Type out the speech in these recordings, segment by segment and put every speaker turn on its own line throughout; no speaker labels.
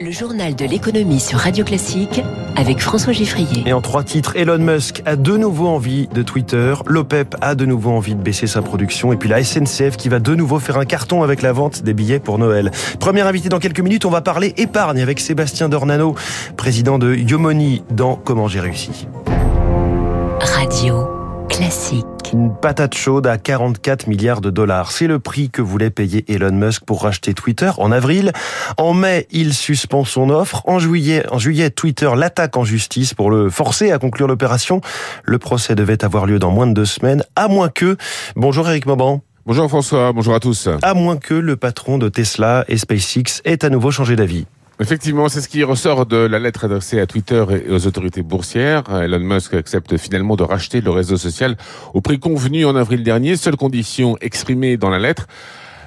Le journal de l'économie sur Radio Classique avec François Giffrier.
Et en trois titres, Elon Musk a de nouveau envie de Twitter, l'OPEP a de nouveau envie de baisser sa production et puis la SNCF qui va de nouveau faire un carton avec la vente des billets pour Noël. Premier invité dans quelques minutes, on va parler épargne avec Sébastien Dornano, président de Yomoni dans Comment j'ai réussi.
Radio Classique.
Une patate chaude à 44 milliards de dollars. C'est le prix que voulait payer Elon Musk pour racheter Twitter en avril. En mai, il suspend son offre. En juillet, en juillet Twitter l'attaque en justice pour le forcer à conclure l'opération. Le procès devait avoir lieu dans moins de deux semaines, à moins que... Bonjour Eric Mauban.
Bonjour François, bonjour à tous.
À moins que le patron de Tesla et SpaceX ait à nouveau changé d'avis.
Effectivement, c'est ce qui ressort de la lettre adressée à Twitter et aux autorités boursières. Elon Musk accepte finalement de racheter le réseau social au prix convenu en avril dernier, seule condition exprimée dans la lettre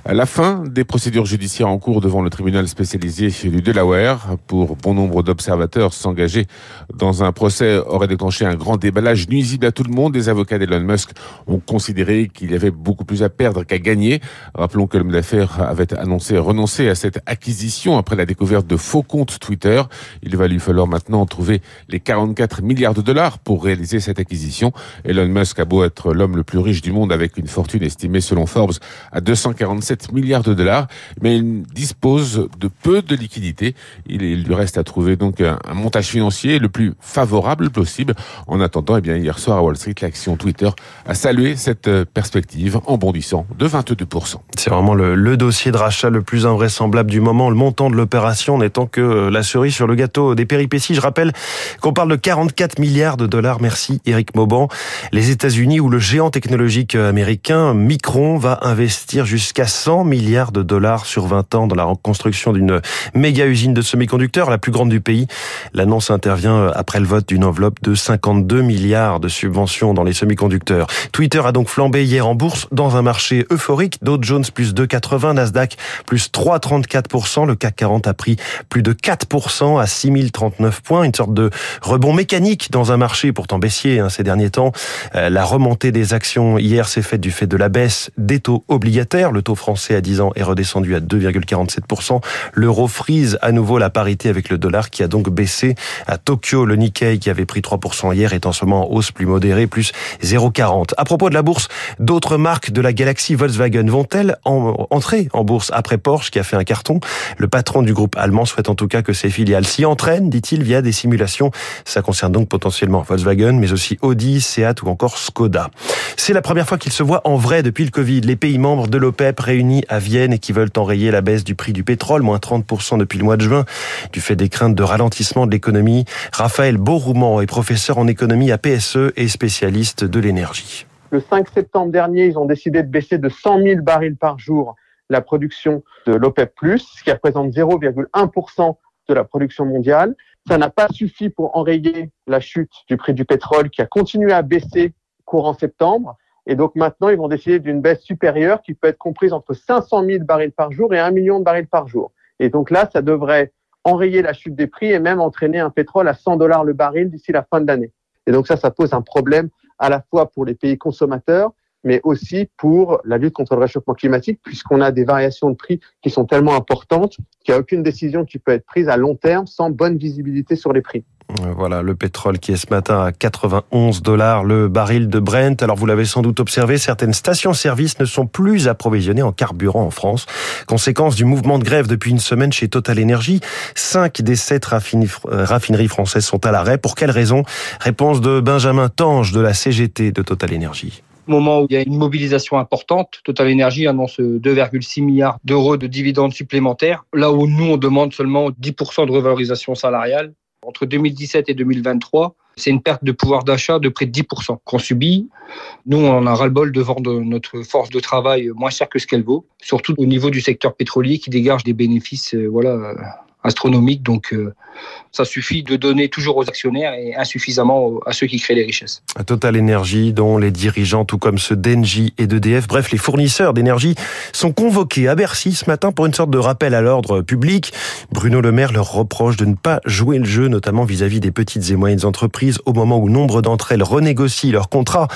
la fin des procédures judiciaires en cours devant le tribunal spécialisé du Delaware pour bon nombre d'observateurs s'engager dans un procès aurait déclenché un grand déballage nuisible à tout le monde. Les avocats d'Elon Musk ont considéré qu'il y avait beaucoup plus à perdre qu'à gagner. Rappelons que l'homme d'affaires avait annoncé renoncer à cette acquisition après la découverte de faux comptes Twitter. Il va lui falloir maintenant trouver les 44 milliards de dollars pour réaliser cette acquisition. Elon Musk a beau être l'homme le plus riche du monde avec une fortune estimée selon Forbes à 247 milliards de dollars, mais il dispose de peu de liquidités. Il, lui reste à trouver donc un, montage financier le plus favorable possible. En attendant, eh bien, hier soir à Wall Street, l'action Twitter a salué cette euh, perspective en bondissant de 22%.
C'est vraiment le, le, dossier de rachat le plus invraisemblable du moment, le montant de l'opération n'étant que euh, la cerise sur le gâteau des péripéties. Je rappelle qu'on parle de 44 milliards de dollars. Merci Eric Mauban. Les États-Unis où le géant technologique américain Micron va investir jusqu'à 100 milliards de dollars sur 20 ans dans la reconstruction d'une méga usine de semi-conducteurs, la plus grande du pays. L'annonce intervient après le vote d'une enveloppe de 52 milliards de subventions dans les semi-conducteurs. Twitter a donc flambé hier en bourse dans un marché euphorique. Dow Jones plus 2,80, Nasdaq plus 3,34%. Le CAC 40 a pris plus de 4% à 6039 points. Une sorte de rebond mécanique dans un marché pourtant baissier hein, ces derniers temps. Euh, la remontée des actions hier s'est faite du fait de la baisse des taux obligataires. Le taux français français à 10 ans est redescendu à 2,47%. L'euro frise à nouveau la parité avec le dollar qui a donc baissé. À Tokyo, le Nikkei qui avait pris 3% hier est en ce moment en hausse plus modérée, plus 0,40. À propos de la bourse, d'autres marques de la galaxie Volkswagen vont-elles entrer en bourse après Porsche qui a fait un carton? Le patron du groupe allemand souhaite en tout cas que ses filiales s'y entraînent, dit-il, via des simulations. Ça concerne donc potentiellement Volkswagen, mais aussi Audi, Seat ou encore Skoda. C'est la première fois qu'ils se voient en vrai depuis le Covid. Les pays membres de l'OPEP à Vienne et qui veulent enrayer la baisse du prix du pétrole, moins 30% depuis le mois de juin, du fait des craintes de ralentissement de l'économie. Raphaël Beaurouman est professeur en économie à PSE et spécialiste de l'énergie.
Le 5 septembre dernier, ils ont décidé de baisser de 100 000 barils par jour la production de l'OPEP+, ce qui représente 0,1% de la production mondiale. Ça n'a pas suffi pour enrayer la chute du prix du pétrole qui a continué à baisser courant septembre. Et donc maintenant, ils vont décider d'une baisse supérieure qui peut être comprise entre 500 000 barils par jour et 1 million de barils par jour. Et donc là, ça devrait enrayer la chute des prix et même entraîner un pétrole à 100 dollars le baril d'ici la fin de l'année. Et donc ça, ça pose un problème à la fois pour les pays consommateurs, mais aussi pour la lutte contre le réchauffement climatique, puisqu'on a des variations de prix qui sont tellement importantes qu'il n'y a aucune décision qui peut être prise à long terme sans bonne visibilité sur les prix.
Voilà, le pétrole qui est ce matin à 91 dollars le baril de Brent. Alors vous l'avez sans doute observé, certaines stations-service ne sont plus approvisionnées en carburant en France. Conséquence du mouvement de grève depuis une semaine chez Total Energy. Cinq des sept euh, raffineries françaises sont à l'arrêt. Pour quelles raisons Réponse de Benjamin Tange de la CGT de Total Energy
moment où il y a une mobilisation importante, Total Energy annonce 2,6 milliards d'euros de dividendes supplémentaires, là où nous, on demande seulement 10% de revalorisation salariale. Entre 2017 et 2023, c'est une perte de pouvoir d'achat de près de 10% qu'on subit. Nous, on a ras-le-bol de vendre notre force de travail moins cher que ce qu'elle vaut, surtout au niveau du secteur pétrolier qui dégage des bénéfices euh, voilà, astronomique. Donc, euh, ça suffit de donner toujours aux actionnaires et insuffisamment à ceux qui créent les richesses.
Total Energy, dont les dirigeants, tout comme ceux d'Engie et d'EDF, bref, les fournisseurs d'énergie, sont convoqués à Bercy ce matin pour une sorte de rappel à l'ordre public. Bruno Le Maire leur reproche de ne pas jouer le jeu, notamment vis-à-vis des petites et moyennes entreprises, au moment où nombre d'entre elles renégocient leurs contrats.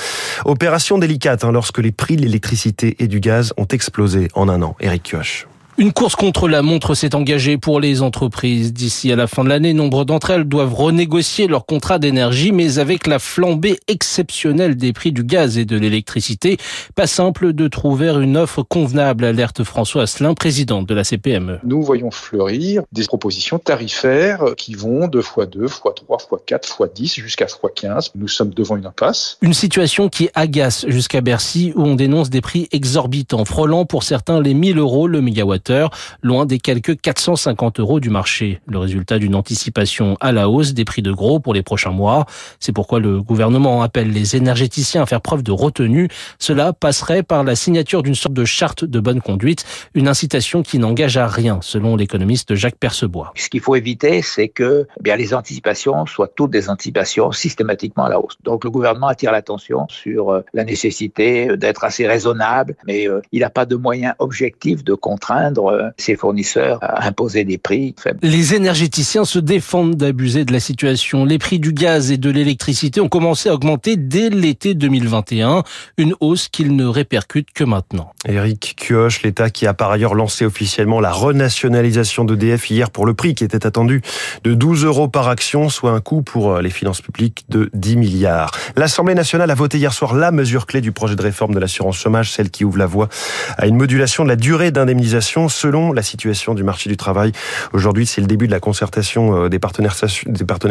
Opération délicate hein, lorsque les prix de l'électricité et du gaz ont explosé en un an. Eric Kioch.
Une course contre la montre s'est engagée pour les entreprises. D'ici à la fin de l'année, nombre d'entre elles doivent renégocier leur contrat d'énergie, mais avec la flambée exceptionnelle des prix du gaz et de l'électricité, pas simple de trouver une offre convenable, alerte François Asselin, président de la CPME.
Nous voyons fleurir des propositions tarifaires qui vont de x2, x3, x4, x10 jusqu'à x15. Nous sommes devant une impasse.
Une situation qui agace jusqu'à Bercy où on dénonce des prix exorbitants, frôlant pour certains les 1000 euros le mégawatt loin des quelques 450 euros du marché. Le résultat d'une anticipation à la hausse des prix de gros pour les prochains mois. C'est pourquoi le gouvernement appelle les énergéticiens à faire preuve de retenue. Cela passerait par la signature d'une sorte de charte de bonne conduite, une incitation qui n'engage à rien, selon l'économiste Jacques Percebois.
Ce qu'il faut éviter, c'est que eh bien les anticipations soient toutes des anticipations systématiquement à la hausse. Donc le gouvernement attire l'attention sur euh, la nécessité d'être assez raisonnable, mais euh, il n'a pas de moyens objectifs de contraindre euh, ses fournisseurs à imposer des prix faibles.
Les énergéticiens se défendent d'abuser de la situation. Les prix du gaz et de l'électricité ont commencé à augmenter dès l'été 2021, une hausse qu'ils ne répercutent que maintenant.
Eric Kioch, l'État qui a par ailleurs lancé officiellement la renationalisation d'EDF hier pour le prix qui était attendu de 12 euros par action, soit un coût pour euh, les finances publiques de 10 milliards. L'Assemblée nationale a voté hier soir la mesure clé du projet de réforme de l'assurance chômage, celle qui ouvre la voie à une modulation de la durée d'indemnisation selon la situation du marché du travail. Aujourd'hui, c'est le début de la concertation euh, des partenaires,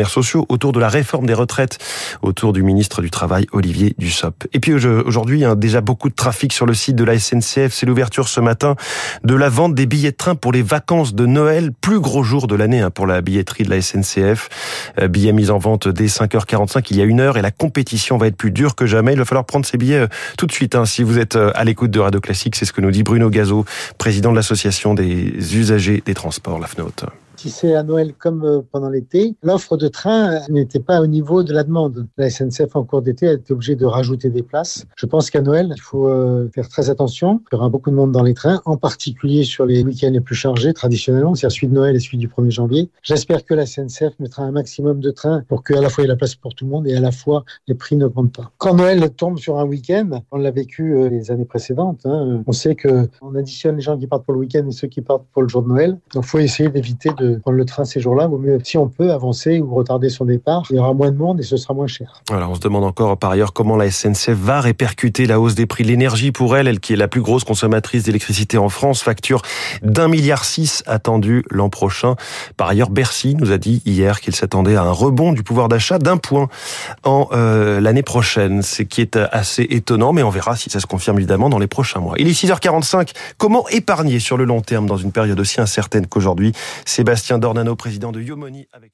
sociaux autour de la réforme des retraites, autour du ministre du Travail, Olivier Dussopt. Et puis aujourd'hui, a déjà beaucoup de trafic sur le site de la SNCF. C'est l'ouverture ce matin de la vente des billets de train pour les vacances de Noël, plus gros jour de l'année hein, pour la billetterie de la SNCF. Euh, billets mis en vente dès 5h45 il y a une heure et la compétition va être plus dure que jamais. Il va falloir prendre ces billets euh, tout de suite. Hein, si vous êtes à l'écoute de Radio Classique, c'est ce que nous dit Bruno Gazo, président de l'association des usagers des transports, la FNOT
c'est à Noël comme euh, pendant l'été, l'offre de train n'était pas au niveau de la demande. La SNCF en cours d'été a été obligée de rajouter des places. Je pense qu'à Noël, il faut euh, faire très attention. Il y aura beaucoup de monde dans les trains, en particulier sur les week-ends les plus chargés, traditionnellement, c'est-à-dire celui de Noël et celui du 1er janvier. J'espère que la SNCF mettra un maximum de trains pour qu'à la fois il y ait la place pour tout le monde et à la fois les prix n'augmentent pas. Quand Noël tombe sur un week-end, on l'a vécu euh, les années précédentes, hein, on sait qu'on additionne les gens qui partent pour le week-end et ceux qui partent pour le jour de Noël. Donc il faut essayer d'éviter de prendre le train ces jours-là, vaut mieux, si on peut, avancer ou retarder son départ. Il y aura moins de monde et ce sera moins cher.
Voilà, on se demande encore par ailleurs comment la SNCF va répercuter la hausse des prix de l'énergie pour elle, elle qui est la plus grosse consommatrice d'électricité en France, facture d'un milliard six attendue l'an prochain. Par ailleurs, Bercy nous a dit hier qu'il s'attendait à un rebond du pouvoir d'achat d'un point en euh, l'année prochaine, ce qui est assez étonnant, mais on verra si ça se confirme évidemment dans les prochains mois. Il est 6h45. Comment épargner sur le long terme dans une période aussi incertaine qu'aujourd'hui? Sébastien Dornano, président de Yomoni, avec